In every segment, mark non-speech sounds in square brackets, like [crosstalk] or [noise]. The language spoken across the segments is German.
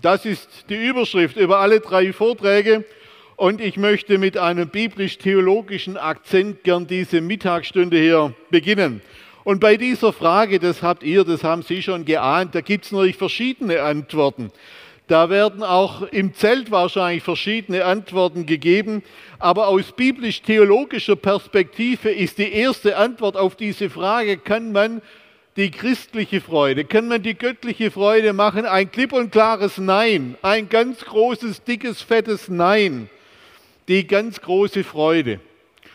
Das ist die Überschrift über alle drei Vorträge. Und ich möchte mit einem biblisch-theologischen Akzent gern diese Mittagsstunde hier beginnen. Und bei dieser Frage, das habt ihr, das haben Sie schon geahnt, da gibt es natürlich verschiedene Antworten. Da werden auch im Zelt wahrscheinlich verschiedene Antworten gegeben. Aber aus biblisch-theologischer Perspektive ist die erste Antwort auf diese Frage, kann man die christliche Freude, kann man die göttliche Freude machen? Ein klipp und klares Nein, ein ganz großes, dickes, fettes Nein. Die ganz große Freude,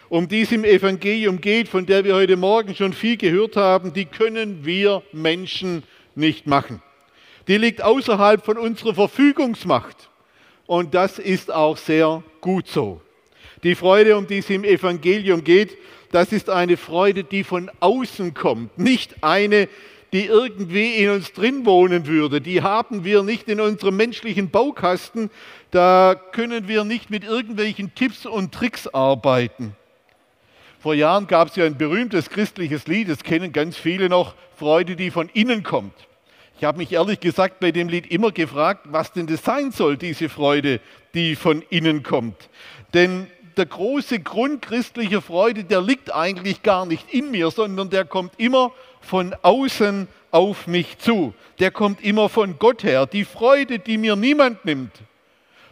um die es im Evangelium geht, von der wir heute Morgen schon viel gehört haben, die können wir Menschen nicht machen. Die liegt außerhalb von unserer Verfügungsmacht. Und das ist auch sehr gut so. Die Freude, um die es im Evangelium geht, das ist eine Freude, die von außen kommt, nicht eine, die irgendwie in uns drin wohnen würde. Die haben wir nicht in unserem menschlichen Baukasten. Da können wir nicht mit irgendwelchen Tipps und Tricks arbeiten. Vor Jahren gab es ja ein berühmtes christliches Lied, das kennen ganz viele noch, Freude, die von innen kommt. Ich habe mich ehrlich gesagt bei dem Lied immer gefragt, was denn das sein soll, diese Freude, die von innen kommt. Denn der große Grund christlicher Freude, der liegt eigentlich gar nicht in mir, sondern der kommt immer von außen auf mich zu. Der kommt immer von Gott her. Die Freude, die mir niemand nimmt,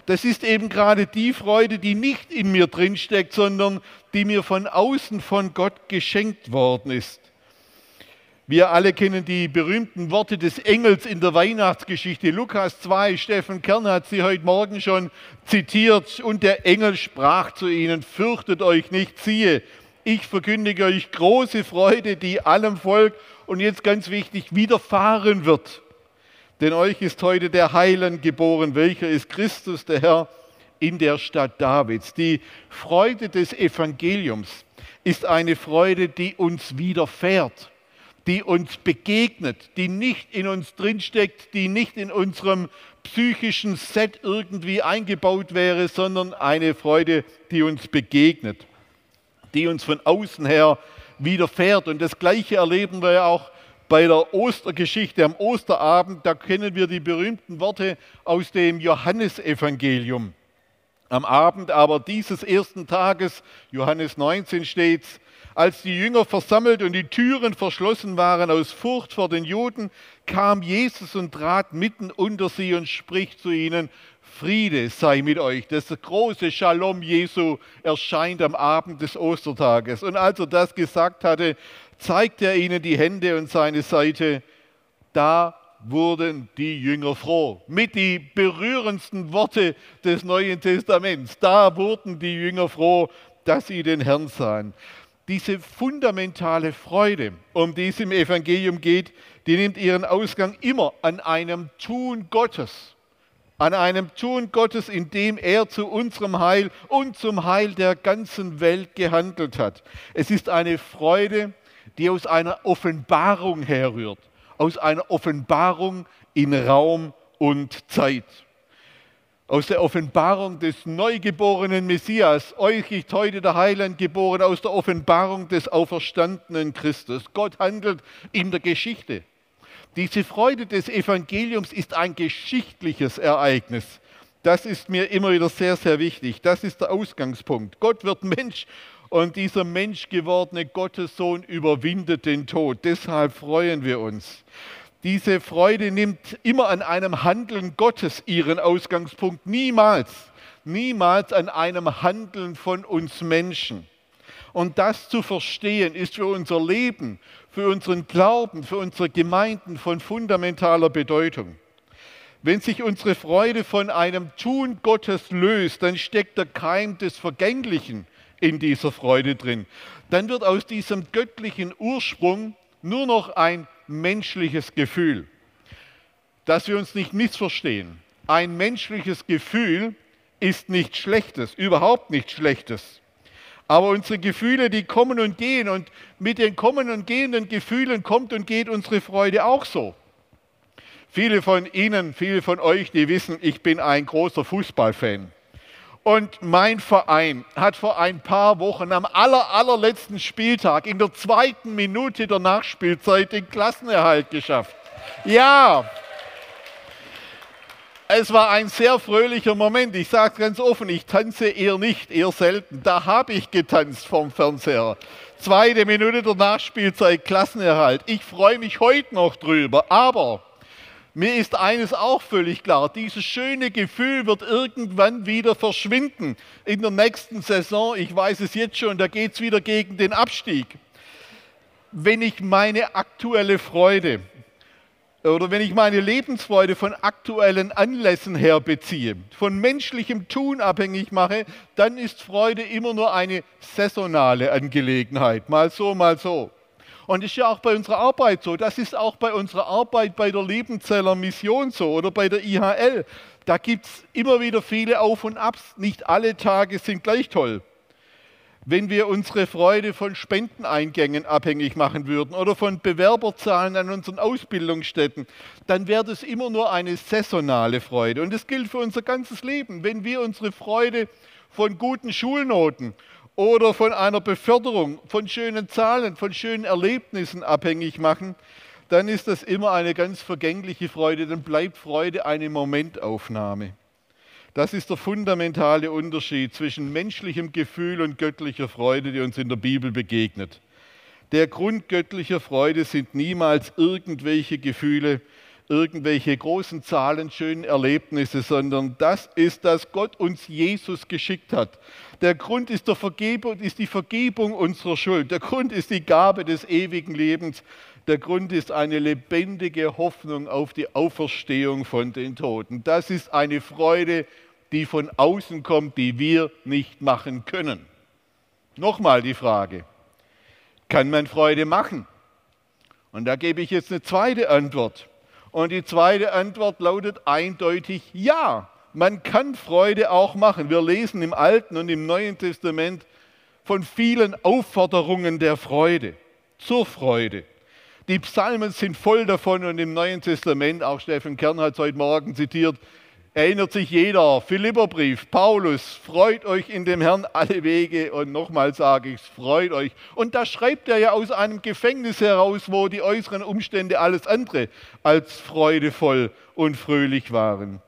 das ist eben gerade die Freude, die nicht in mir drinsteckt, sondern die mir von außen von Gott geschenkt worden ist. Wir alle kennen die berühmten Worte des Engels in der Weihnachtsgeschichte. Lukas 2, Steffen Kern hat sie heute Morgen schon zitiert. Und der Engel sprach zu ihnen, fürchtet euch nicht, siehe, ich verkündige euch große Freude, die allem Volk und jetzt ganz wichtig widerfahren wird. Denn euch ist heute der Heiland geboren, welcher ist Christus, der Herr, in der Stadt Davids. Die Freude des Evangeliums ist eine Freude, die uns widerfährt die uns begegnet, die nicht in uns drinsteckt, die nicht in unserem psychischen Set irgendwie eingebaut wäre, sondern eine Freude, die uns begegnet, die uns von außen her widerfährt. Und das Gleiche erleben wir ja auch bei der Ostergeschichte am Osterabend. Da kennen wir die berühmten Worte aus dem Johannesevangelium. Am Abend aber dieses ersten Tages, Johannes 19 steht's, als die Jünger versammelt und die Türen verschlossen waren aus Furcht vor den Juden, kam Jesus und trat mitten unter sie und spricht zu ihnen, Friede sei mit euch. Das große Shalom Jesu erscheint am Abend des Ostertages. Und als er das gesagt hatte, zeigte er ihnen die Hände und seine Seite. Da wurden die Jünger froh. Mit die berührendsten Worte des Neuen Testaments. Da wurden die Jünger froh, dass sie den Herrn sahen diese fundamentale Freude, um die es im Evangelium geht, die nimmt ihren Ausgang immer an einem Tun Gottes. An einem Tun Gottes, in dem er zu unserem Heil und zum Heil der ganzen Welt gehandelt hat. Es ist eine Freude, die aus einer Offenbarung herrührt, aus einer Offenbarung in Raum und Zeit aus der Offenbarung des neugeborenen Messias. Euch ist heute der Heiland geboren aus der Offenbarung des auferstandenen Christus. Gott handelt in der Geschichte. Diese Freude des Evangeliums ist ein geschichtliches Ereignis. Das ist mir immer wieder sehr, sehr wichtig. Das ist der Ausgangspunkt. Gott wird Mensch und dieser menschgewordene Gottessohn überwindet den Tod. Deshalb freuen wir uns. Diese Freude nimmt immer an einem Handeln Gottes ihren Ausgangspunkt, niemals, niemals an einem Handeln von uns Menschen. Und das zu verstehen, ist für unser Leben, für unseren Glauben, für unsere Gemeinden von fundamentaler Bedeutung. Wenn sich unsere Freude von einem Tun Gottes löst, dann steckt der Keim des Vergänglichen in dieser Freude drin. Dann wird aus diesem göttlichen Ursprung nur noch ein menschliches Gefühl. Dass wir uns nicht missverstehen. ein menschliches Gefühl ist nichts Schlechtes, überhaupt nichts Schlechtes. Aber unsere Gefühle, die kommen und gehen und mit den kommen und gehenden Gefühlen kommt und geht unsere Freude auch so. Viele von Ihnen, viele von euch, die wissen, ich bin ein großer Fußballfan. Und mein Verein hat vor ein paar Wochen am aller, allerletzten Spieltag in der zweiten Minute der Nachspielzeit den Klassenerhalt geschafft. Ja, es war ein sehr fröhlicher Moment. Ich sage es ganz offen, ich tanze eher nicht, eher selten. Da habe ich getanzt vom Fernseher. Zweite Minute der Nachspielzeit, Klassenerhalt. Ich freue mich heute noch drüber. Aber mir ist eines auch völlig klar, dieses schöne Gefühl wird irgendwann wieder verschwinden. In der nächsten Saison, ich weiß es jetzt schon, da geht es wieder gegen den Abstieg. Wenn ich meine aktuelle Freude oder wenn ich meine Lebensfreude von aktuellen Anlässen her beziehe, von menschlichem Tun abhängig mache, dann ist Freude immer nur eine saisonale Angelegenheit. Mal so, mal so. Und das ist ja auch bei unserer Arbeit so. Das ist auch bei unserer Arbeit bei der Liebenzeller Mission so oder bei der IHL. Da gibt es immer wieder viele Auf und Abs. Nicht alle Tage sind gleich toll. Wenn wir unsere Freude von Spendeneingängen abhängig machen würden oder von Bewerberzahlen an unseren Ausbildungsstätten, dann wäre das immer nur eine saisonale Freude. Und das gilt für unser ganzes Leben. Wenn wir unsere Freude von guten Schulnoten oder von einer Beförderung, von schönen Zahlen, von schönen Erlebnissen abhängig machen, dann ist das immer eine ganz vergängliche Freude, dann bleibt Freude eine Momentaufnahme. Das ist der fundamentale Unterschied zwischen menschlichem Gefühl und göttlicher Freude, die uns in der Bibel begegnet. Der Grund göttlicher Freude sind niemals irgendwelche Gefühle, irgendwelche großen Zahlen, schönen Erlebnisse, sondern das ist, dass Gott uns Jesus geschickt hat. Der Grund ist, der Vergebung, ist die Vergebung unserer Schuld. Der Grund ist die Gabe des ewigen Lebens. Der Grund ist eine lebendige Hoffnung auf die Auferstehung von den Toten. Das ist eine Freude, die von außen kommt, die wir nicht machen können. Nochmal die Frage, kann man Freude machen? Und da gebe ich jetzt eine zweite Antwort. Und die zweite Antwort lautet eindeutig ja. Man kann Freude auch machen. Wir lesen im Alten und im Neuen Testament von vielen Aufforderungen der Freude, zur Freude. Die Psalmen sind voll davon und im Neuen Testament, auch Steffen Kern hat es heute Morgen zitiert, erinnert sich jeder, Philipperbrief, Paulus, freut euch in dem Herrn alle Wege und nochmal sage ich, freut euch. Und da schreibt er ja aus einem Gefängnis heraus, wo die äußeren Umstände alles andere als freudevoll und fröhlich waren.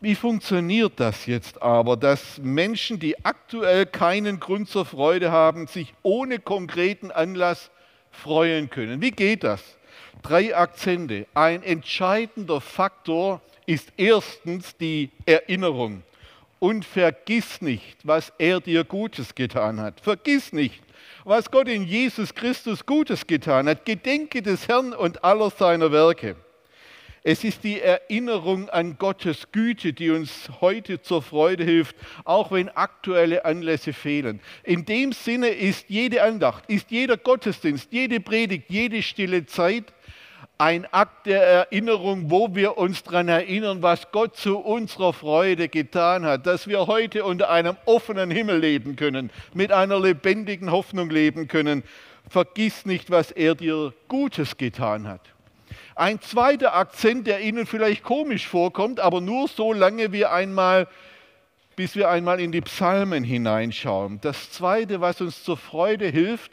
Wie funktioniert das jetzt aber, dass Menschen, die aktuell keinen Grund zur Freude haben, sich ohne konkreten Anlass freuen können? Wie geht das? Drei Akzente. Ein entscheidender Faktor ist erstens die Erinnerung. Und vergiss nicht, was er dir Gutes getan hat. Vergiss nicht, was Gott in Jesus Christus Gutes getan hat. Gedenke des Herrn und aller seiner Werke. Es ist die Erinnerung an Gottes Güte, die uns heute zur Freude hilft, auch wenn aktuelle Anlässe fehlen. In dem Sinne ist jede Andacht, ist jeder Gottesdienst, jede Predigt, jede stille Zeit ein Akt der Erinnerung, wo wir uns daran erinnern, was Gott zu unserer Freude getan hat, dass wir heute unter einem offenen Himmel leben können, mit einer lebendigen Hoffnung leben können. Vergiss nicht, was er dir Gutes getan hat. Ein zweiter Akzent, der Ihnen vielleicht komisch vorkommt, aber nur so lange wir einmal, bis wir einmal in die Psalmen hineinschauen. Das zweite, was uns zur Freude hilft,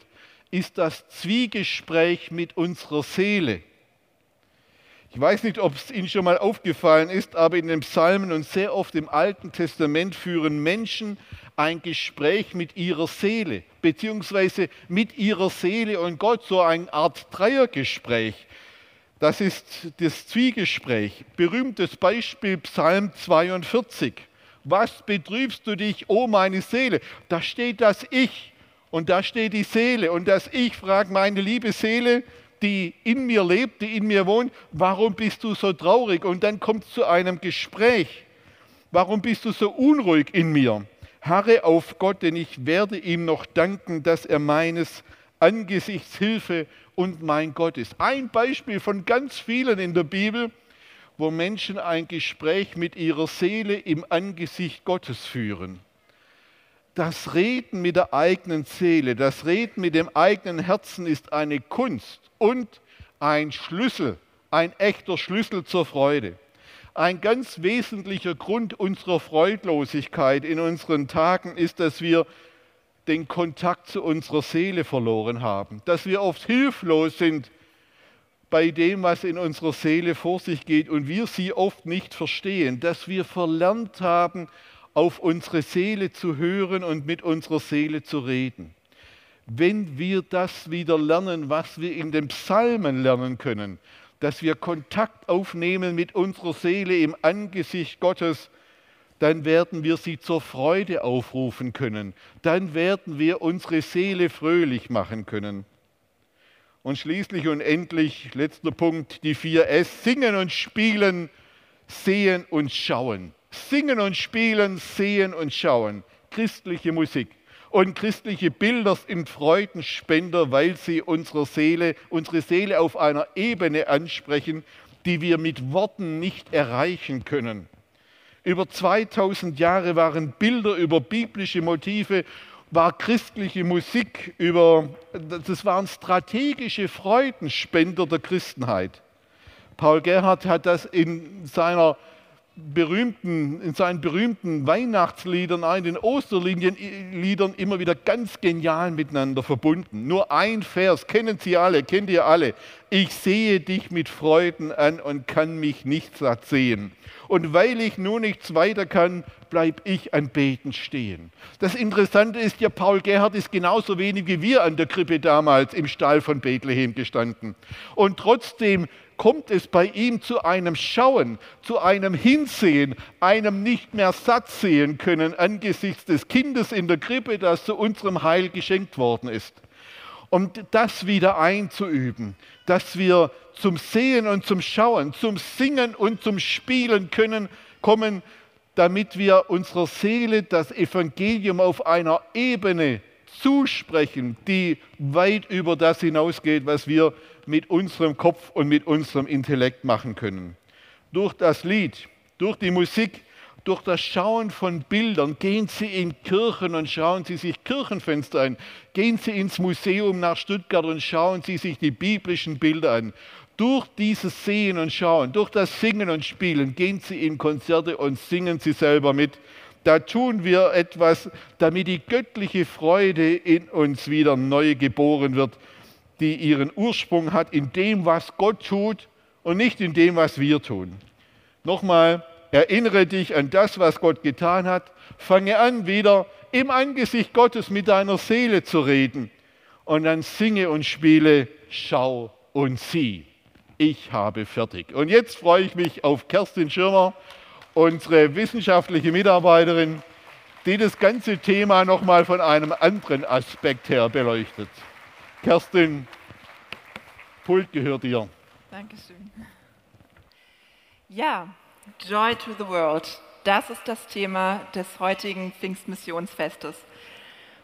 ist das Zwiegespräch mit unserer Seele. Ich weiß nicht, ob es Ihnen schon mal aufgefallen ist, aber in den Psalmen und sehr oft im Alten Testament führen Menschen ein Gespräch mit ihrer Seele, beziehungsweise mit ihrer Seele und Gott, so eine Art Dreiergespräch. Das ist das Zwiegespräch. Berühmtes Beispiel Psalm 42. Was betrübst du dich, o oh meine Seele? Da steht das Ich und da steht die Seele. Und das Ich fragt meine liebe Seele, die in mir lebt, die in mir wohnt, warum bist du so traurig? Und dann kommt es zu einem Gespräch. Warum bist du so unruhig in mir? Harre auf Gott, denn ich werde ihm noch danken, dass er meines Angesichts Hilfe und mein Gott ist. Ein Beispiel von ganz vielen in der Bibel, wo Menschen ein Gespräch mit ihrer Seele im Angesicht Gottes führen. Das Reden mit der eigenen Seele, das Reden mit dem eigenen Herzen ist eine Kunst und ein Schlüssel, ein echter Schlüssel zur Freude. Ein ganz wesentlicher Grund unserer Freudlosigkeit in unseren Tagen ist, dass wir den Kontakt zu unserer Seele verloren haben, dass wir oft hilflos sind bei dem, was in unserer Seele vor sich geht und wir sie oft nicht verstehen, dass wir verlernt haben, auf unsere Seele zu hören und mit unserer Seele zu reden. Wenn wir das wieder lernen, was wir in den Psalmen lernen können, dass wir Kontakt aufnehmen mit unserer Seele im Angesicht Gottes, dann werden wir sie zur Freude aufrufen können. Dann werden wir unsere Seele fröhlich machen können. Und schließlich und endlich, letzter Punkt, die vier S, singen und spielen, sehen und schauen. Singen und spielen, sehen und schauen. Christliche Musik. Und christliche Bilder sind Freudenspender, weil sie unsere Seele, unsere Seele auf einer Ebene ansprechen, die wir mit Worten nicht erreichen können. Über 2000 Jahre waren Bilder über biblische Motive war christliche Musik, über, das waren strategische Freudenspender der Christenheit. Paul Gerhard hat das in, seiner berühmten, in seinen berühmten Weihnachtsliedern, in den Osterliedern immer wieder ganz genial miteinander verbunden. Nur ein Vers, kennen Sie alle, kennt ihr alle. Ich sehe dich mit Freuden an und kann mich nicht satt sehen. Und weil ich nun nichts weiter kann, bleib ich am Beten stehen. Das Interessante ist ja, Paul Gerhard ist genauso wenig wie wir an der Krippe damals im Stall von Bethlehem gestanden. Und trotzdem kommt es bei ihm zu einem Schauen, zu einem Hinsehen, einem nicht mehr satt sehen können angesichts des Kindes in der Krippe, das zu unserem Heil geschenkt worden ist. Und das wieder einzuüben, dass wir zum Sehen und zum Schauen, zum Singen und zum Spielen können, kommen, damit wir unserer Seele das Evangelium auf einer Ebene zusprechen, die weit über das hinausgeht, was wir mit unserem Kopf und mit unserem Intellekt machen können. Durch das Lied, durch die Musik, durch das Schauen von Bildern, gehen Sie in Kirchen und schauen Sie sich Kirchenfenster an. Gehen Sie ins Museum nach Stuttgart und schauen Sie sich die biblischen Bilder an. Durch dieses Sehen und Schauen, durch das Singen und Spielen, gehen Sie in Konzerte und singen Sie selber mit. Da tun wir etwas, damit die göttliche Freude in uns wieder neu geboren wird, die ihren Ursprung hat in dem, was Gott tut und nicht in dem, was wir tun. Nochmal, erinnere dich an das, was Gott getan hat. Fange an, wieder im Angesicht Gottes mit deiner Seele zu reden. Und dann singe und spiele, schau und sieh. Ich habe fertig. Und jetzt freue ich mich auf Kerstin Schirmer, unsere wissenschaftliche Mitarbeiterin, die das ganze Thema nochmal von einem anderen Aspekt her beleuchtet. Kerstin, Pult gehört dir. Dankeschön. Ja, Joy to the World. Das ist das Thema des heutigen Pfingstmissionsfestes.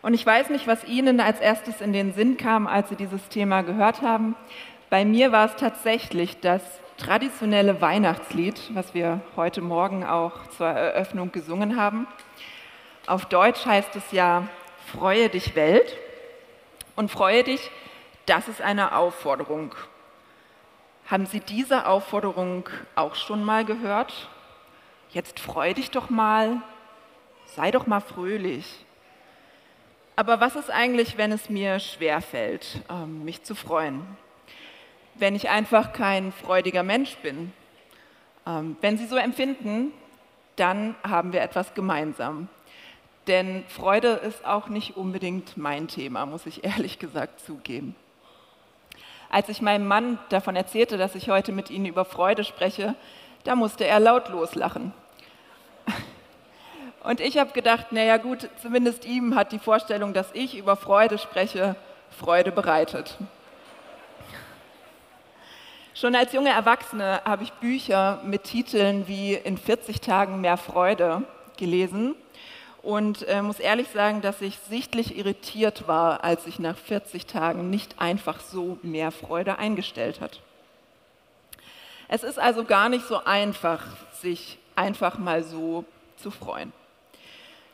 Und ich weiß nicht, was Ihnen als erstes in den Sinn kam, als Sie dieses Thema gehört haben. Bei mir war es tatsächlich das traditionelle Weihnachtslied, was wir heute Morgen auch zur Eröffnung gesungen haben. Auf Deutsch heißt es ja, Freue dich Welt. Und freue dich, das ist eine Aufforderung. Haben Sie diese Aufforderung auch schon mal gehört? Jetzt freu dich doch mal, sei doch mal fröhlich. Aber was ist eigentlich, wenn es mir schwerfällt, ähm, mich zu freuen? Wenn ich einfach kein freudiger Mensch bin? Ähm, wenn Sie so empfinden, dann haben wir etwas gemeinsam. Denn Freude ist auch nicht unbedingt mein Thema, muss ich ehrlich gesagt zugeben. Als ich meinem Mann davon erzählte, dass ich heute mit Ihnen über Freude spreche, da musste er laut loslachen. [laughs] Und ich habe gedacht, naja gut, zumindest ihm hat die Vorstellung, dass ich über Freude spreche, Freude bereitet. Schon als junge Erwachsene habe ich Bücher mit Titeln wie In 40 Tagen mehr Freude gelesen und äh, muss ehrlich sagen, dass ich sichtlich irritiert war, als sich nach 40 Tagen nicht einfach so mehr Freude eingestellt hat. Es ist also gar nicht so einfach, sich einfach mal so zu freuen.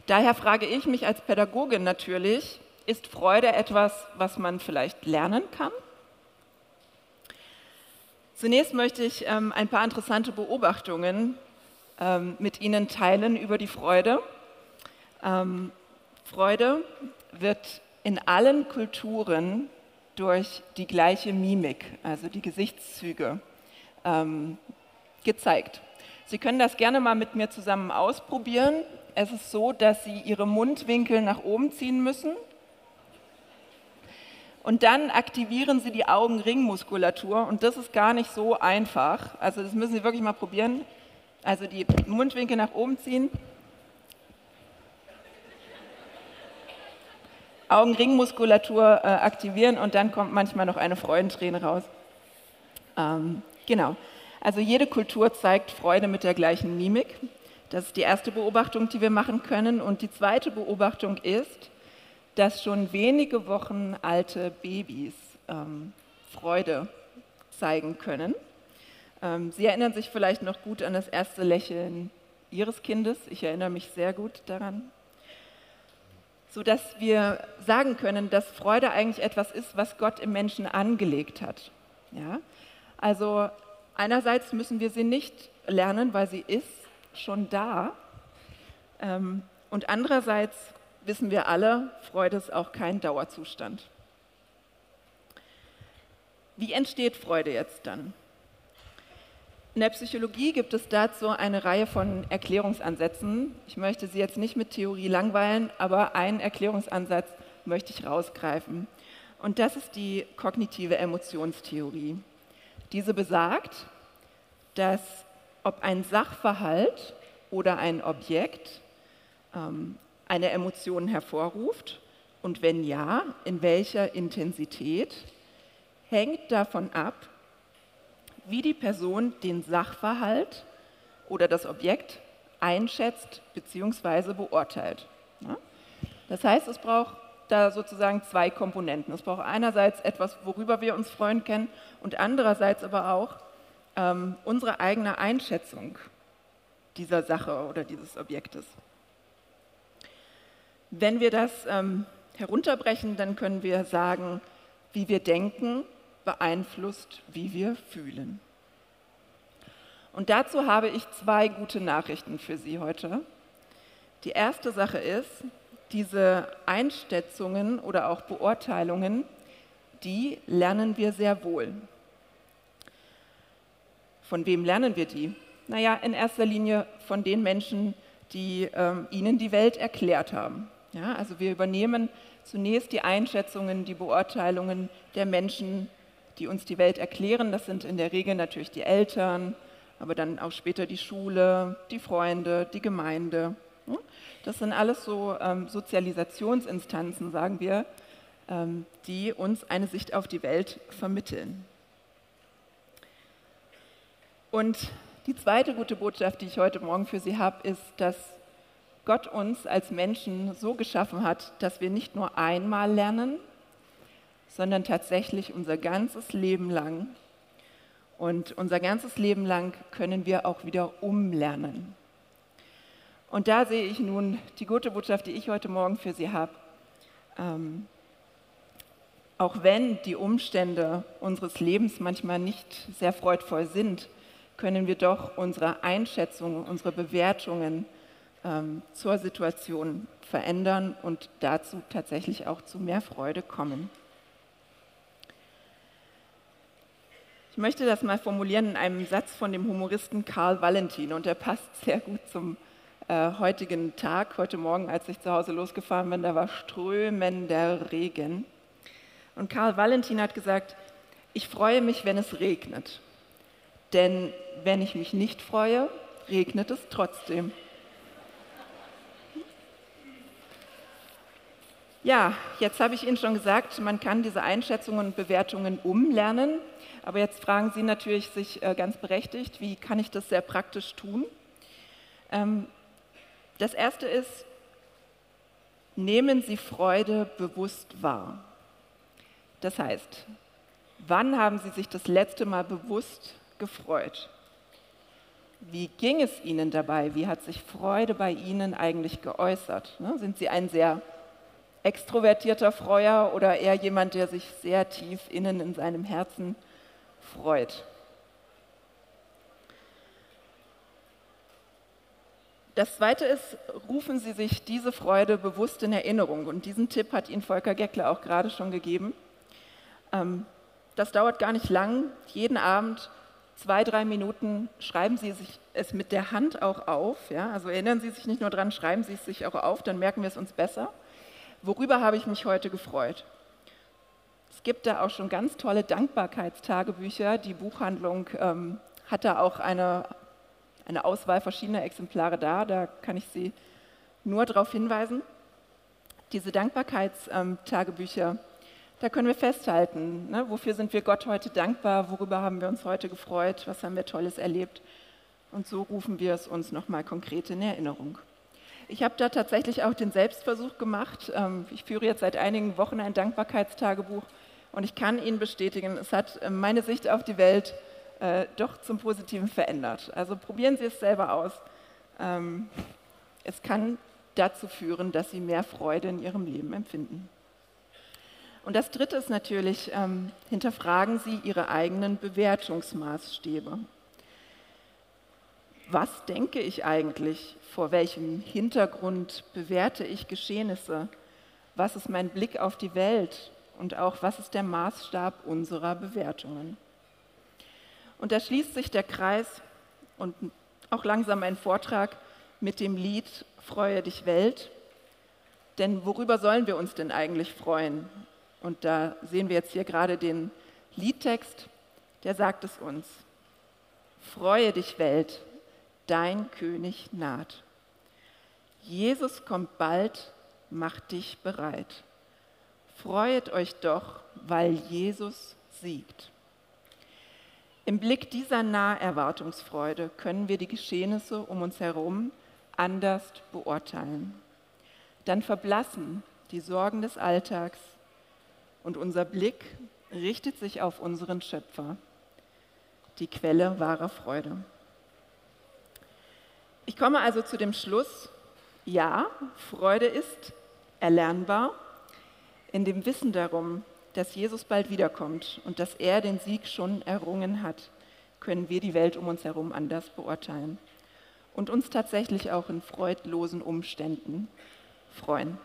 Daher frage ich mich als Pädagogin natürlich, ist Freude etwas, was man vielleicht lernen kann? Zunächst möchte ich ähm, ein paar interessante Beobachtungen ähm, mit Ihnen teilen über die Freude. Ähm, Freude wird in allen Kulturen durch die gleiche Mimik, also die Gesichtszüge, ähm, gezeigt. Sie können das gerne mal mit mir zusammen ausprobieren. Es ist so, dass Sie Ihre Mundwinkel nach oben ziehen müssen. Und dann aktivieren Sie die Augenringmuskulatur und das ist gar nicht so einfach. Also das müssen Sie wirklich mal probieren. Also die Mundwinkel nach oben ziehen. Augenringmuskulatur äh, aktivieren und dann kommt manchmal noch eine Freudenträne raus. Ähm, genau. Also jede Kultur zeigt Freude mit der gleichen Mimik. Das ist die erste Beobachtung, die wir machen können. Und die zweite Beobachtung ist, dass schon wenige Wochen alte Babys ähm, Freude zeigen können. Ähm, Sie erinnern sich vielleicht noch gut an das erste Lächeln Ihres Kindes. Ich erinnere mich sehr gut daran sodass wir sagen können, dass Freude eigentlich etwas ist, was Gott im Menschen angelegt hat. Ja? Also einerseits müssen wir sie nicht lernen, weil sie ist schon da. Ähm, und andererseits wissen wir alle, Freude ist auch kein Dauerzustand. Wie entsteht Freude jetzt dann? In der Psychologie gibt es dazu eine Reihe von Erklärungsansätzen. Ich möchte Sie jetzt nicht mit Theorie langweilen, aber einen Erklärungsansatz möchte ich rausgreifen. Und das ist die kognitive Emotionstheorie. Diese besagt, dass ob ein Sachverhalt oder ein Objekt ähm, eine Emotion hervorruft und wenn ja, in welcher Intensität, hängt davon ab, wie die Person den Sachverhalt oder das Objekt einschätzt bzw. beurteilt. Das heißt, es braucht da sozusagen zwei Komponenten. Es braucht einerseits etwas, worüber wir uns freuen können und andererseits aber auch ähm, unsere eigene Einschätzung dieser Sache oder dieses Objektes. Wenn wir das ähm, herunterbrechen, dann können wir sagen, wie wir denken, beeinflusst, wie wir fühlen. Und dazu habe ich zwei gute Nachrichten für Sie heute. Die erste Sache ist, diese Einschätzungen oder auch Beurteilungen, die lernen wir sehr wohl. Von wem lernen wir die? Naja, in erster Linie von den Menschen, die ähm, ihnen die Welt erklärt haben. Ja, also wir übernehmen zunächst die Einschätzungen, die Beurteilungen der Menschen, die uns die Welt erklären. Das sind in der Regel natürlich die Eltern, aber dann auch später die Schule, die Freunde, die Gemeinde. Das sind alles so ähm, Sozialisationsinstanzen, sagen wir, ähm, die uns eine Sicht auf die Welt vermitteln. Und die zweite gute Botschaft, die ich heute Morgen für Sie habe, ist, dass Gott uns als Menschen so geschaffen hat, dass wir nicht nur einmal lernen, sondern tatsächlich unser ganzes Leben lang. Und unser ganzes Leben lang können wir auch wieder umlernen. Und da sehe ich nun die gute Botschaft, die ich heute Morgen für Sie habe. Ähm, auch wenn die Umstände unseres Lebens manchmal nicht sehr freudvoll sind, können wir doch unsere Einschätzungen, unsere Bewertungen ähm, zur Situation verändern und dazu tatsächlich auch zu mehr Freude kommen. Ich möchte das mal formulieren in einem Satz von dem Humoristen Karl Valentin und der passt sehr gut zum äh, heutigen Tag. Heute Morgen, als ich zu Hause losgefahren bin, da war strömender Regen. Und Karl Valentin hat gesagt, ich freue mich, wenn es regnet. Denn wenn ich mich nicht freue, regnet es trotzdem. Ja, jetzt habe ich Ihnen schon gesagt, man kann diese Einschätzungen und Bewertungen umlernen. Aber jetzt fragen Sie natürlich sich äh, ganz berechtigt, wie kann ich das sehr praktisch tun? Ähm, das erste ist, nehmen Sie Freude bewusst wahr. Das heißt, wann haben Sie sich das letzte Mal bewusst gefreut. Wie ging es Ihnen dabei? Wie hat sich Freude bei Ihnen eigentlich geäußert? Ne, sind Sie ein sehr extrovertierter Freuer oder eher jemand, der sich sehr tief innen in seinem Herzen freut? Das Zweite ist, rufen Sie sich diese Freude bewusst in Erinnerung. Und diesen Tipp hat Ihnen Volker Geckler auch gerade schon gegeben. Ähm, das dauert gar nicht lang. Jeden Abend zwei, drei Minuten schreiben Sie sich es mit der Hand auch auf. Ja? Also erinnern Sie sich nicht nur dran, schreiben Sie es sich auch auf, dann merken wir es uns besser. Worüber habe ich mich heute gefreut? Es gibt da auch schon ganz tolle Dankbarkeitstagebücher. Die Buchhandlung ähm, hat da auch eine eine Auswahl verschiedener Exemplare da. Da kann ich Sie nur darauf hinweisen. Diese Dankbarkeitstagebücher, da können wir festhalten, ne, wofür sind wir Gott heute dankbar, worüber haben wir uns heute gefreut, was haben wir Tolles erlebt. Und so rufen wir es uns nochmal konkret in Erinnerung. Ich habe da tatsächlich auch den Selbstversuch gemacht. Ähm, ich führe jetzt seit einigen Wochen ein Dankbarkeitstagebuch und ich kann Ihnen bestätigen, es hat äh, meine Sicht auf die Welt äh, doch zum Positiven verändert. Also probieren Sie es selber aus. Ähm, es kann dazu führen, dass Sie mehr Freude in Ihrem Leben empfinden. Und das Dritte ist natürlich, ähm, hinterfragen Sie Ihre eigenen Bewertungsmaßstäbe. Was denke ich eigentlich? Vor welchem Hintergrund bewerte ich Geschehnisse? Was ist mein Blick auf die Welt? Und auch, was ist der Maßstab unserer Bewertungen? Und da schließt sich der Kreis und auch langsam ein Vortrag mit dem Lied Freue dich Welt. Denn worüber sollen wir uns denn eigentlich freuen? Und da sehen wir jetzt hier gerade den Liedtext, der sagt es uns. Freue dich Welt, dein König naht. Jesus kommt bald, macht dich bereit. Freuet euch doch, weil Jesus siegt. Im Blick dieser Naherwartungsfreude können wir die Geschehnisse um uns herum anders beurteilen. Dann verblassen die Sorgen des Alltags und unser Blick richtet sich auf unseren Schöpfer, die Quelle wahrer Freude. Ich komme also zu dem Schluss, ja, Freude ist erlernbar in dem Wissen darum, dass Jesus bald wiederkommt und dass er den Sieg schon errungen hat, können wir die Welt um uns herum anders beurteilen und uns tatsächlich auch in freudlosen Umständen freuen.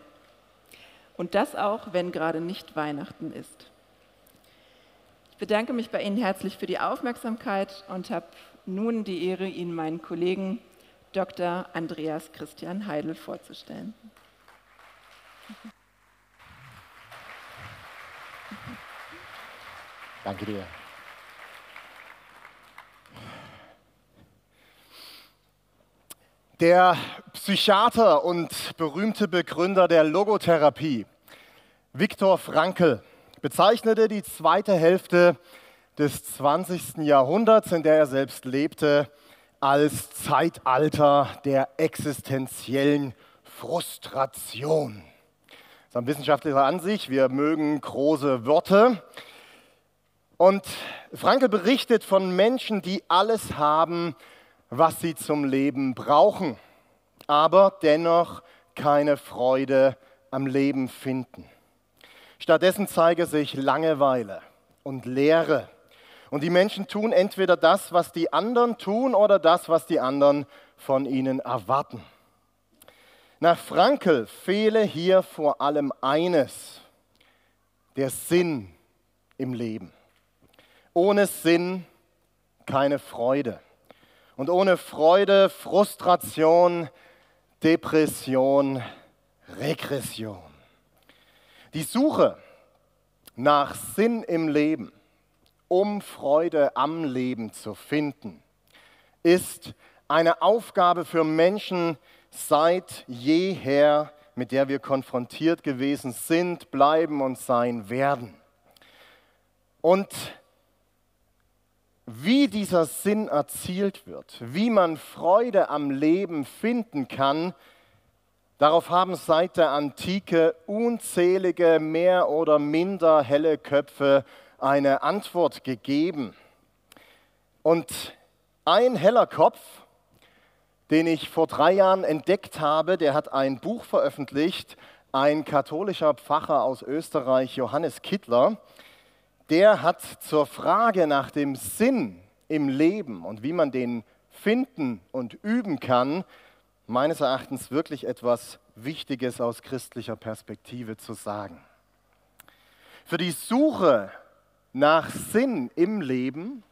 Und das auch, wenn gerade nicht Weihnachten ist. Ich bedanke mich bei Ihnen herzlich für die Aufmerksamkeit und habe nun die Ehre, Ihnen meinen Kollegen Dr. Andreas Christian Heidel vorzustellen. Danke dir. Der Psychiater und berühmte Begründer der Logotherapie, Viktor Frankl, bezeichnete die zweite Hälfte des 20. Jahrhunderts, in der er selbst lebte, als Zeitalter der existenziellen Frustration. Das ist ein wissenschaftlicher Ansicht. Wir mögen große Worte. Und Frankel berichtet von Menschen, die alles haben, was sie zum Leben brauchen, aber dennoch keine Freude am Leben finden. Stattdessen zeige sich Langeweile und Leere. Und die Menschen tun entweder das, was die anderen tun, oder das, was die anderen von ihnen erwarten. Nach Frankel fehle hier vor allem eines, der Sinn im Leben. Ohne Sinn keine Freude. Und ohne Freude Frustration, Depression, Regression. Die Suche nach Sinn im Leben, um Freude am Leben zu finden, ist eine Aufgabe für Menschen seit jeher, mit der wir konfrontiert gewesen sind, bleiben und sein werden. Und wie dieser Sinn erzielt wird, wie man Freude am Leben finden kann, darauf haben seit der Antike unzählige mehr oder minder helle Köpfe eine Antwort gegeben. Und ein heller Kopf, den ich vor drei Jahren entdeckt habe, der hat ein Buch veröffentlicht, ein katholischer Pfarrer aus Österreich, Johannes Kittler, der hat zur Frage nach dem Sinn im Leben und wie man den finden und üben kann, meines Erachtens wirklich etwas Wichtiges aus christlicher Perspektive zu sagen. Für die Suche nach Sinn im Leben,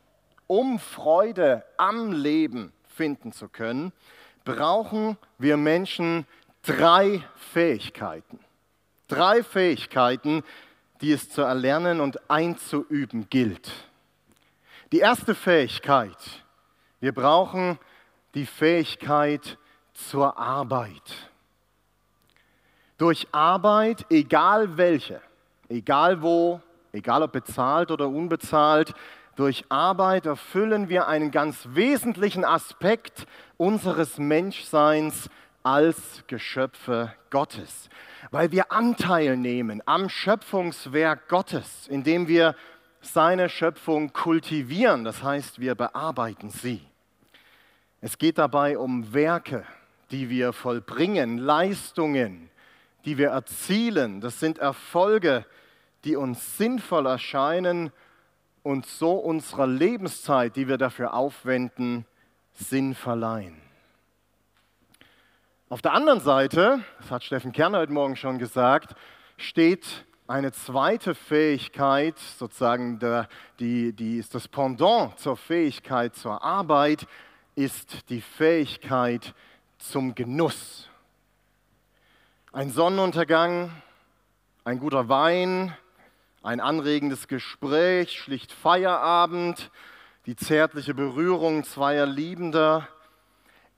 um Freude am Leben finden zu können, brauchen wir Menschen drei Fähigkeiten. Drei Fähigkeiten, die es zu erlernen und einzuüben gilt. Die erste Fähigkeit, wir brauchen die Fähigkeit zur Arbeit. Durch Arbeit, egal welche, egal wo, egal ob bezahlt oder unbezahlt, durch Arbeit erfüllen wir einen ganz wesentlichen Aspekt unseres Menschseins als Geschöpfe Gottes, weil wir Anteil nehmen am Schöpfungswerk Gottes, indem wir seine Schöpfung kultivieren, das heißt wir bearbeiten sie. Es geht dabei um Werke, die wir vollbringen, Leistungen, die wir erzielen. Das sind Erfolge, die uns sinnvoll erscheinen und so unserer Lebenszeit, die wir dafür aufwenden, Sinn verleihen. Auf der anderen Seite, das hat Steffen Kerner heute Morgen schon gesagt, steht eine zweite Fähigkeit, sozusagen der, die, die ist das Pendant zur Fähigkeit zur Arbeit, ist die Fähigkeit zum Genuss. Ein Sonnenuntergang, ein guter Wein, ein anregendes Gespräch, schlicht Feierabend, die zärtliche Berührung zweier Liebender,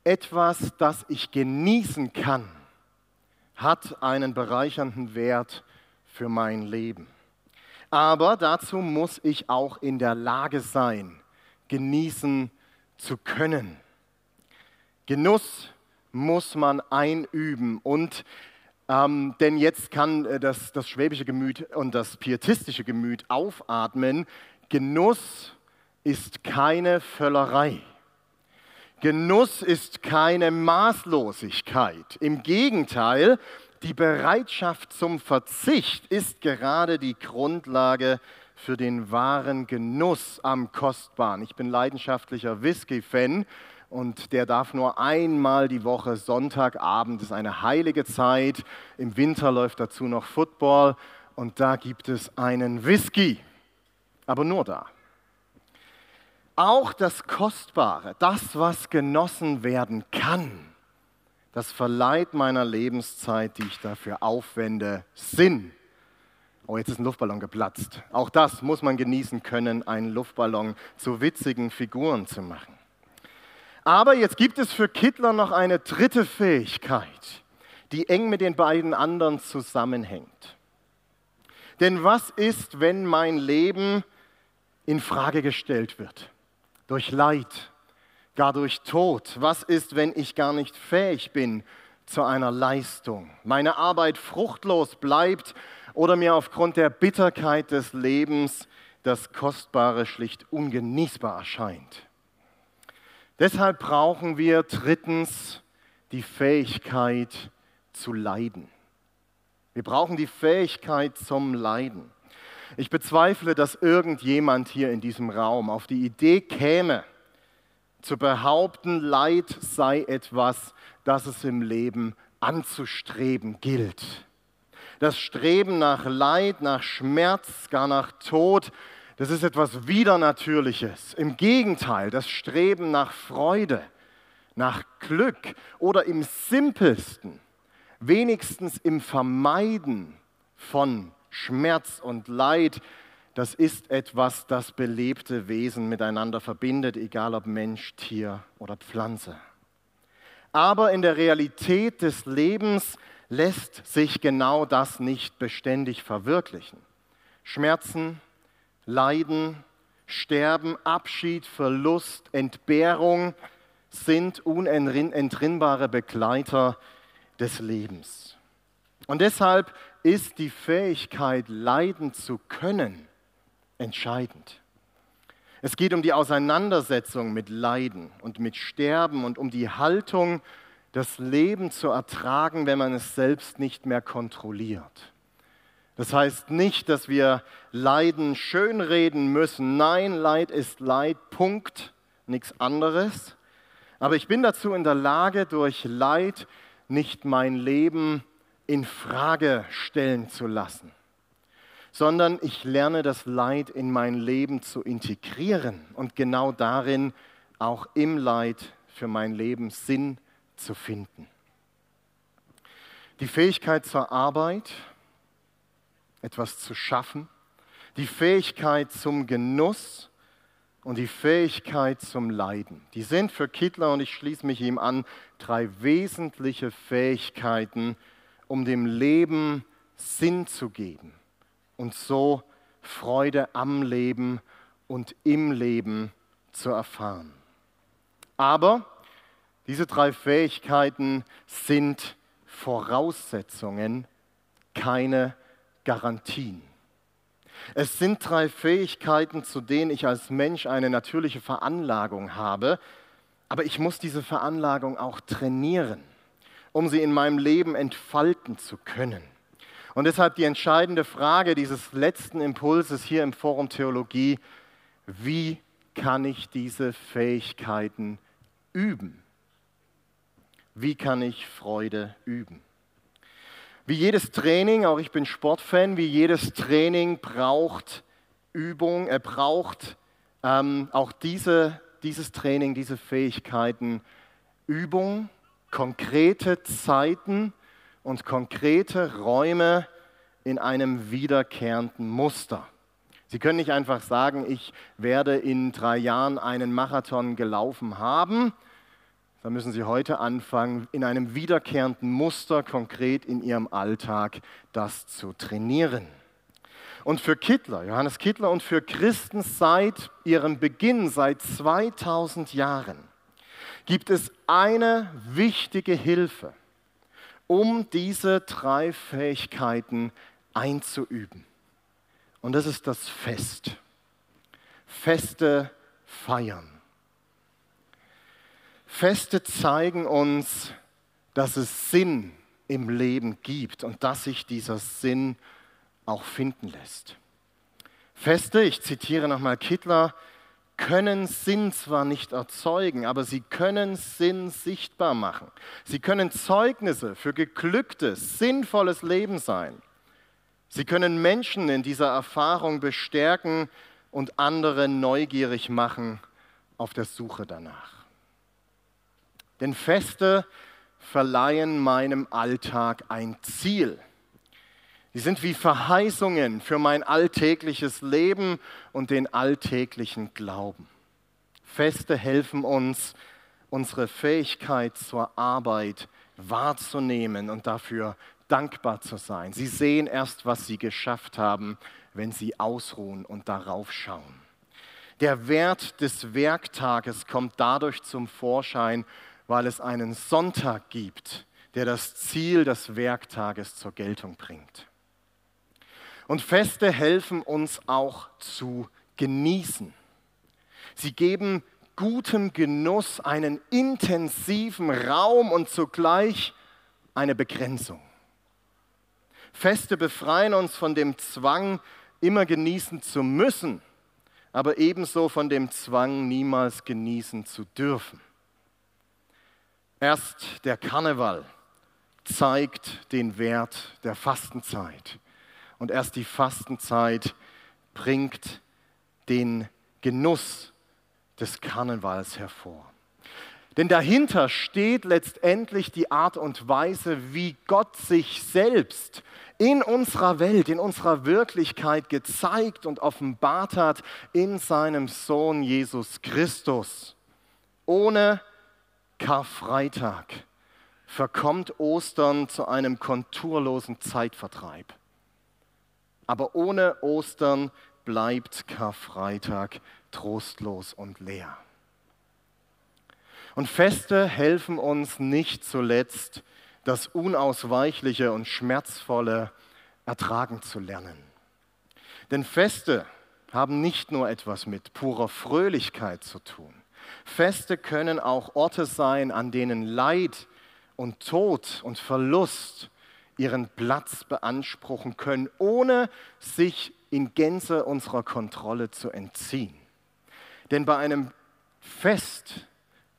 etwas, das ich genießen kann, hat einen bereichernden Wert für mein Leben. Aber dazu muss ich auch in der Lage sein, genießen zu können. Genuss muss man einüben und ähm, denn jetzt kann äh, das, das schwäbische Gemüt und das pietistische Gemüt aufatmen. Genuss ist keine Völlerei. Genuss ist keine Maßlosigkeit. Im Gegenteil, die Bereitschaft zum Verzicht ist gerade die Grundlage für den wahren Genuss am Kostbaren. Ich bin leidenschaftlicher Whisky-Fan und der darf nur einmal die Woche, Sonntagabend ist eine heilige Zeit. Im Winter läuft dazu noch Football und da gibt es einen Whisky, aber nur da. Auch das Kostbare, das, was genossen werden kann, das verleiht meiner Lebenszeit, die ich dafür aufwende, Sinn. Oh, jetzt ist ein Luftballon geplatzt. Auch das muss man genießen können, einen Luftballon zu witzigen Figuren zu machen. Aber jetzt gibt es für Kittler noch eine dritte Fähigkeit, die eng mit den beiden anderen zusammenhängt. Denn was ist, wenn mein Leben in Frage gestellt wird? Durch Leid, gar durch Tod. Was ist, wenn ich gar nicht fähig bin zu einer Leistung? Meine Arbeit fruchtlos bleibt oder mir aufgrund der Bitterkeit des Lebens das Kostbare schlicht ungenießbar erscheint. Deshalb brauchen wir drittens die Fähigkeit zu leiden. Wir brauchen die Fähigkeit zum Leiden. Ich bezweifle, dass irgendjemand hier in diesem Raum auf die Idee käme, zu behaupten, Leid sei etwas, das es im Leben anzustreben gilt. Das Streben nach Leid, nach Schmerz, gar nach Tod das ist etwas Widernatürliches. Im Gegenteil, das Streben nach Freude, nach Glück oder im simpelsten, wenigstens im Vermeiden von Schmerz und Leid, das ist etwas, das belebte Wesen miteinander verbindet, egal ob Mensch, Tier oder Pflanze. Aber in der Realität des Lebens lässt sich genau das nicht beständig verwirklichen. Schmerzen, Leiden, Sterben, Abschied, Verlust, Entbehrung sind unentrinnbare Begleiter des Lebens. Und deshalb ist die Fähigkeit, leiden zu können, entscheidend. Es geht um die Auseinandersetzung mit Leiden und mit Sterben und um die Haltung, das Leben zu ertragen, wenn man es selbst nicht mehr kontrolliert. Das heißt nicht, dass wir Leiden schönreden müssen. Nein, Leid ist Leid, Punkt, nichts anderes. Aber ich bin dazu in der Lage, durch Leid nicht mein Leben in Frage stellen zu lassen, sondern ich lerne das Leid in mein Leben zu integrieren und genau darin auch im Leid für mein Leben Sinn zu finden. Die Fähigkeit zur Arbeit, etwas zu schaffen, die Fähigkeit zum Genuss und die Fähigkeit zum Leiden. Die sind für Kittler, und ich schließe mich ihm an, drei wesentliche Fähigkeiten, um dem Leben Sinn zu geben und so Freude am Leben und im Leben zu erfahren. Aber diese drei Fähigkeiten sind Voraussetzungen, keine Garantien. Es sind drei Fähigkeiten, zu denen ich als Mensch eine natürliche Veranlagung habe, aber ich muss diese Veranlagung auch trainieren, um sie in meinem Leben entfalten zu können. Und deshalb die entscheidende Frage dieses letzten Impulses hier im Forum Theologie, wie kann ich diese Fähigkeiten üben? Wie kann ich Freude üben? Wie jedes Training, auch ich bin Sportfan, wie jedes Training braucht Übung, er braucht ähm, auch diese, dieses Training, diese Fähigkeiten, Übung, konkrete Zeiten und konkrete Räume in einem wiederkehrenden Muster. Sie können nicht einfach sagen, ich werde in drei Jahren einen Marathon gelaufen haben, dann müssen Sie heute anfangen, in einem wiederkehrenden Muster konkret in Ihrem Alltag das zu trainieren. Und für Kittler, Johannes Kittler und für Christen seit ihrem Beginn, seit 2000 Jahren, gibt es eine wichtige Hilfe, um diese drei Fähigkeiten einzuüben. Und das ist das Fest. Feste feiern. Feste zeigen uns, dass es Sinn im Leben gibt und dass sich dieser Sinn auch finden lässt. Feste, ich zitiere nochmal Kittler, können Sinn zwar nicht erzeugen, aber sie können Sinn sichtbar machen. Sie können Zeugnisse für geglücktes, sinnvolles Leben sein. Sie können Menschen in dieser Erfahrung bestärken und andere neugierig machen auf der Suche danach. Denn Feste verleihen meinem Alltag ein Ziel. Sie sind wie Verheißungen für mein alltägliches Leben und den alltäglichen Glauben. Feste helfen uns, unsere Fähigkeit zur Arbeit wahrzunehmen und dafür dankbar zu sein. Sie sehen erst, was sie geschafft haben, wenn sie ausruhen und darauf schauen. Der Wert des Werktages kommt dadurch zum Vorschein, weil es einen Sonntag gibt, der das Ziel des Werktages zur Geltung bringt. Und Feste helfen uns auch zu genießen. Sie geben gutem Genuss einen intensiven Raum und zugleich eine Begrenzung. Feste befreien uns von dem Zwang, immer genießen zu müssen, aber ebenso von dem Zwang, niemals genießen zu dürfen. Erst der Karneval zeigt den Wert der Fastenzeit. Und erst die Fastenzeit bringt den Genuss des Karnevals hervor. Denn dahinter steht letztendlich die Art und Weise, wie Gott sich selbst in unserer Welt, in unserer Wirklichkeit gezeigt und offenbart hat in seinem Sohn Jesus Christus. Ohne Karfreitag verkommt Ostern zu einem konturlosen Zeitvertreib. Aber ohne Ostern bleibt Karfreitag trostlos und leer. Und Feste helfen uns nicht zuletzt, das Unausweichliche und Schmerzvolle ertragen zu lernen. Denn Feste haben nicht nur etwas mit purer Fröhlichkeit zu tun. Feste können auch Orte sein, an denen Leid und Tod und Verlust ihren Platz beanspruchen können, ohne sich in Gänze unserer Kontrolle zu entziehen. Denn bei einem Fest,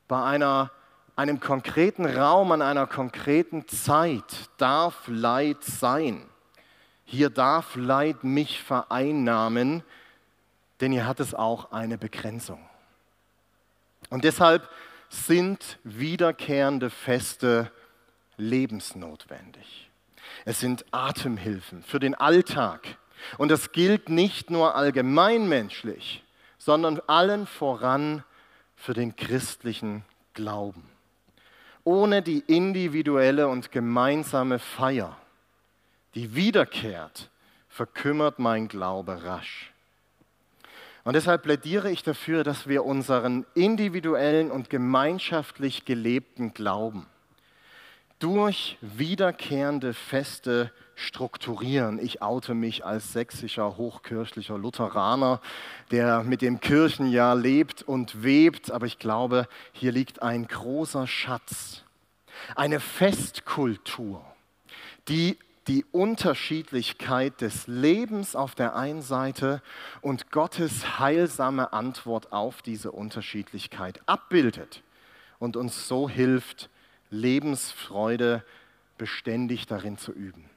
bei einer, einem konkreten Raum, an einer konkreten Zeit darf Leid sein. Hier darf Leid mich vereinnahmen, denn hier hat es auch eine Begrenzung. Und deshalb sind wiederkehrende Feste lebensnotwendig. Es sind Atemhilfen für den Alltag. Und das gilt nicht nur allgemeinmenschlich, sondern allen voran für den christlichen Glauben. Ohne die individuelle und gemeinsame Feier, die wiederkehrt, verkümmert mein Glaube rasch. Und deshalb plädiere ich dafür, dass wir unseren individuellen und gemeinschaftlich gelebten Glauben durch wiederkehrende Feste strukturieren. Ich oute mich als sächsischer hochkirchlicher Lutheraner, der mit dem Kirchenjahr lebt und webt, aber ich glaube, hier liegt ein großer Schatz, eine Festkultur, die die Unterschiedlichkeit des Lebens auf der einen Seite und Gottes heilsame Antwort auf diese Unterschiedlichkeit abbildet und uns so hilft, Lebensfreude beständig darin zu üben.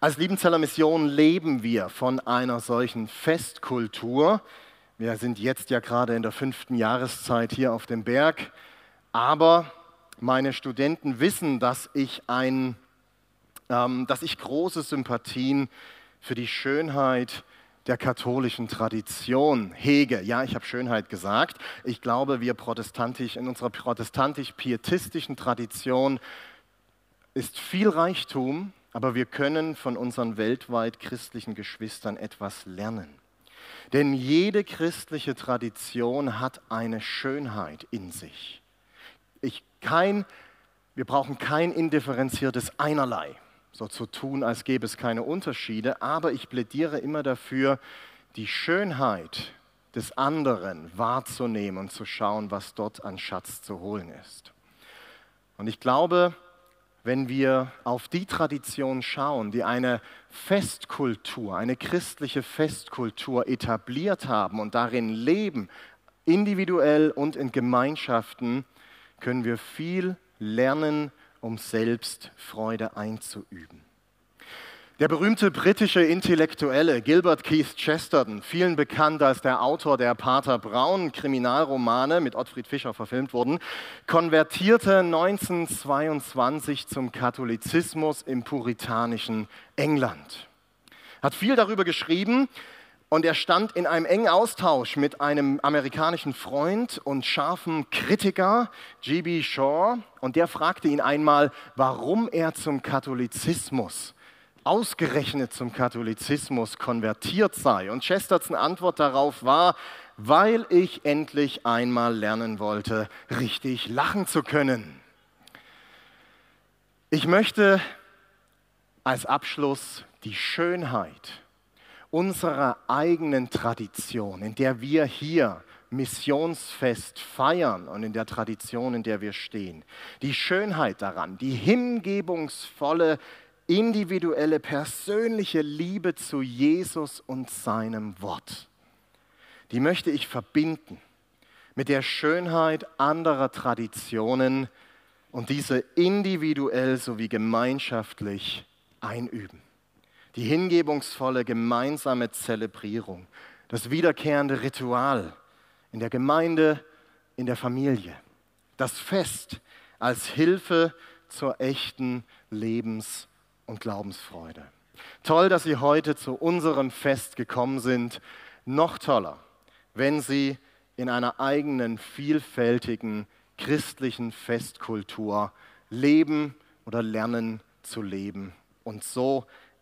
Als Liebenzeller Mission leben wir von einer solchen Festkultur. Wir sind jetzt ja gerade in der fünften Jahreszeit hier auf dem Berg, aber meine Studenten wissen, dass ich, ein, ähm, dass ich große Sympathien für die Schönheit der katholischen Tradition hege. Ja, ich habe Schönheit gesagt. Ich glaube, wir protestantisch, in unserer protestantisch-pietistischen Tradition ist viel Reichtum, aber wir können von unseren weltweit christlichen Geschwistern etwas lernen. Denn jede christliche Tradition hat eine Schönheit in sich. Ich, kein, wir brauchen kein indifferenziertes Einerlei so zu tun, als gäbe es keine Unterschiede, aber ich plädiere immer dafür, die Schönheit des anderen wahrzunehmen und zu schauen, was dort an Schatz zu holen ist. Und ich glaube, wenn wir auf die Tradition schauen, die eine Festkultur, eine christliche Festkultur etabliert haben und darin leben, individuell und in Gemeinschaften, können wir viel lernen um selbst Freude einzuüben. Der berühmte britische Intellektuelle Gilbert Keith Chesterton, vielen bekannt als der Autor der Pater Brown Kriminalromane mit Ottfried Fischer verfilmt wurden, konvertierte 1922 zum Katholizismus im puritanischen England. Hat viel darüber geschrieben, und er stand in einem engen Austausch mit einem amerikanischen Freund und scharfen Kritiker, G.B. Shaw. Und der fragte ihn einmal, warum er zum Katholizismus, ausgerechnet zum Katholizismus konvertiert sei. Und Chestertons Antwort darauf war, weil ich endlich einmal lernen wollte, richtig lachen zu können. Ich möchte als Abschluss die Schönheit unserer eigenen Tradition, in der wir hier Missionsfest feiern und in der Tradition, in der wir stehen. Die Schönheit daran, die hingebungsvolle, individuelle, persönliche Liebe zu Jesus und seinem Wort, die möchte ich verbinden mit der Schönheit anderer Traditionen und diese individuell sowie gemeinschaftlich einüben die hingebungsvolle gemeinsame Zelebrierung, das wiederkehrende Ritual in der Gemeinde, in der Familie, das Fest als Hilfe zur echten Lebens- und Glaubensfreude. Toll, dass Sie heute zu unserem Fest gekommen sind. Noch toller, wenn Sie in einer eigenen, vielfältigen christlichen Festkultur leben oder lernen zu leben und so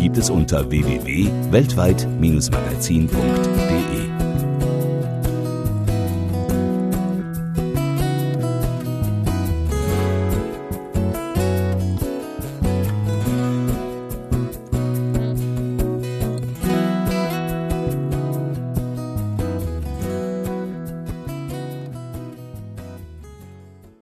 gibt es unter www.weltweit-magazin.de.